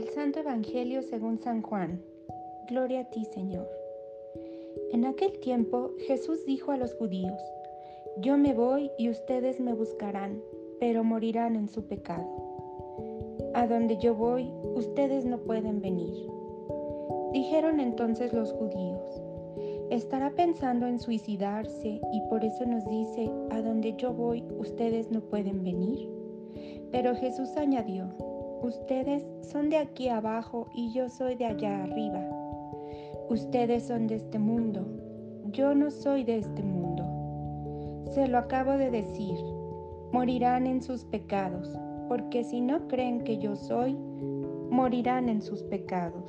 Santo Evangelio según San Juan. Gloria a ti, Señor. En aquel tiempo Jesús dijo a los judíos, Yo me voy y ustedes me buscarán, pero morirán en su pecado. A donde yo voy, ustedes no pueden venir. Dijeron entonces los judíos, estará pensando en suicidarse y por eso nos dice, a donde yo voy, ustedes no pueden venir. Pero Jesús añadió, Ustedes son de aquí abajo y yo soy de allá arriba. Ustedes son de este mundo, yo no soy de este mundo. Se lo acabo de decir, morirán en sus pecados, porque si no creen que yo soy, morirán en sus pecados.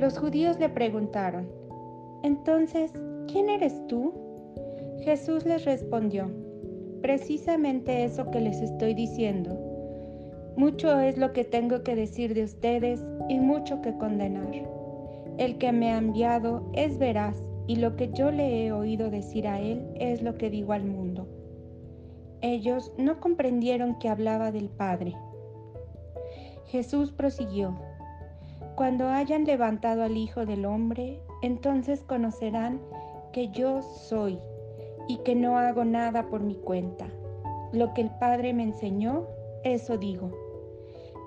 Los judíos le preguntaron, entonces, ¿quién eres tú? Jesús les respondió, precisamente eso que les estoy diciendo mucho es lo que tengo que decir de ustedes y mucho que condenar. El que me ha enviado es veraz y lo que yo le he oído decir a él es lo que digo al mundo. Ellos no comprendieron que hablaba del Padre. Jesús prosiguió, Cuando hayan levantado al Hijo del Hombre, entonces conocerán que yo soy y que no hago nada por mi cuenta. Lo que el Padre me enseñó, eso digo.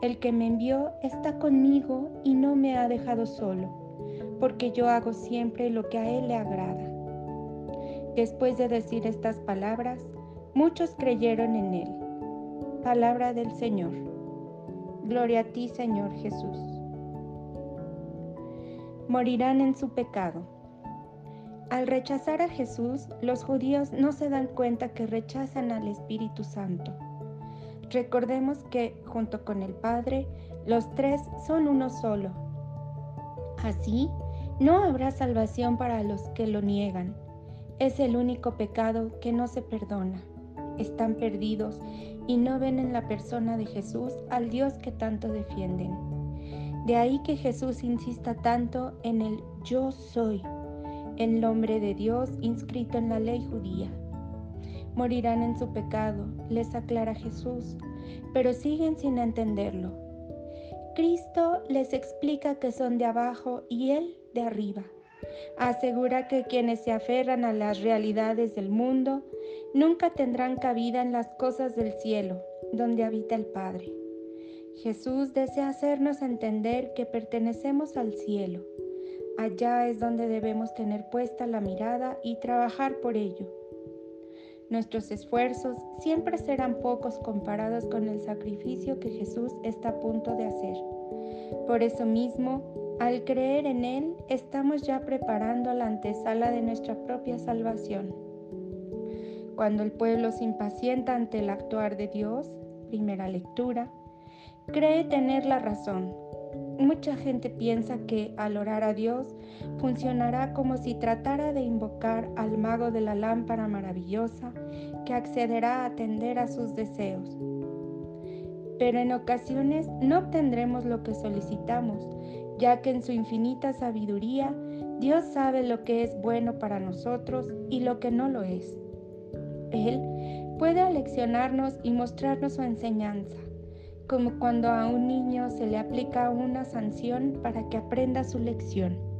El que me envió está conmigo y no me ha dejado solo, porque yo hago siempre lo que a Él le agrada. Después de decir estas palabras, muchos creyeron en Él. Palabra del Señor. Gloria a ti, Señor Jesús. Morirán en su pecado. Al rechazar a Jesús, los judíos no se dan cuenta que rechazan al Espíritu Santo. Recordemos que, junto con el Padre, los tres son uno solo. Así, no habrá salvación para los que lo niegan. Es el único pecado que no se perdona. Están perdidos y no ven en la persona de Jesús al Dios que tanto defienden. De ahí que Jesús insista tanto en el yo soy, el nombre de Dios inscrito en la ley judía morirán en su pecado, les aclara Jesús, pero siguen sin entenderlo. Cristo les explica que son de abajo y Él de arriba. Asegura que quienes se aferran a las realidades del mundo nunca tendrán cabida en las cosas del cielo, donde habita el Padre. Jesús desea hacernos entender que pertenecemos al cielo. Allá es donde debemos tener puesta la mirada y trabajar por ello. Nuestros esfuerzos siempre serán pocos comparados con el sacrificio que Jesús está a punto de hacer. Por eso mismo, al creer en Él, estamos ya preparando la antesala de nuestra propia salvación. Cuando el pueblo se impacienta ante el actuar de Dios, primera lectura, cree tener la razón, Mucha gente piensa que al orar a Dios funcionará como si tratara de invocar al mago de la lámpara maravillosa que accederá a atender a sus deseos. Pero en ocasiones no obtendremos lo que solicitamos, ya que en su infinita sabiduría Dios sabe lo que es bueno para nosotros y lo que no lo es. Él puede aleccionarnos y mostrarnos su enseñanza como cuando a un niño se le aplica una sanción para que aprenda su lección.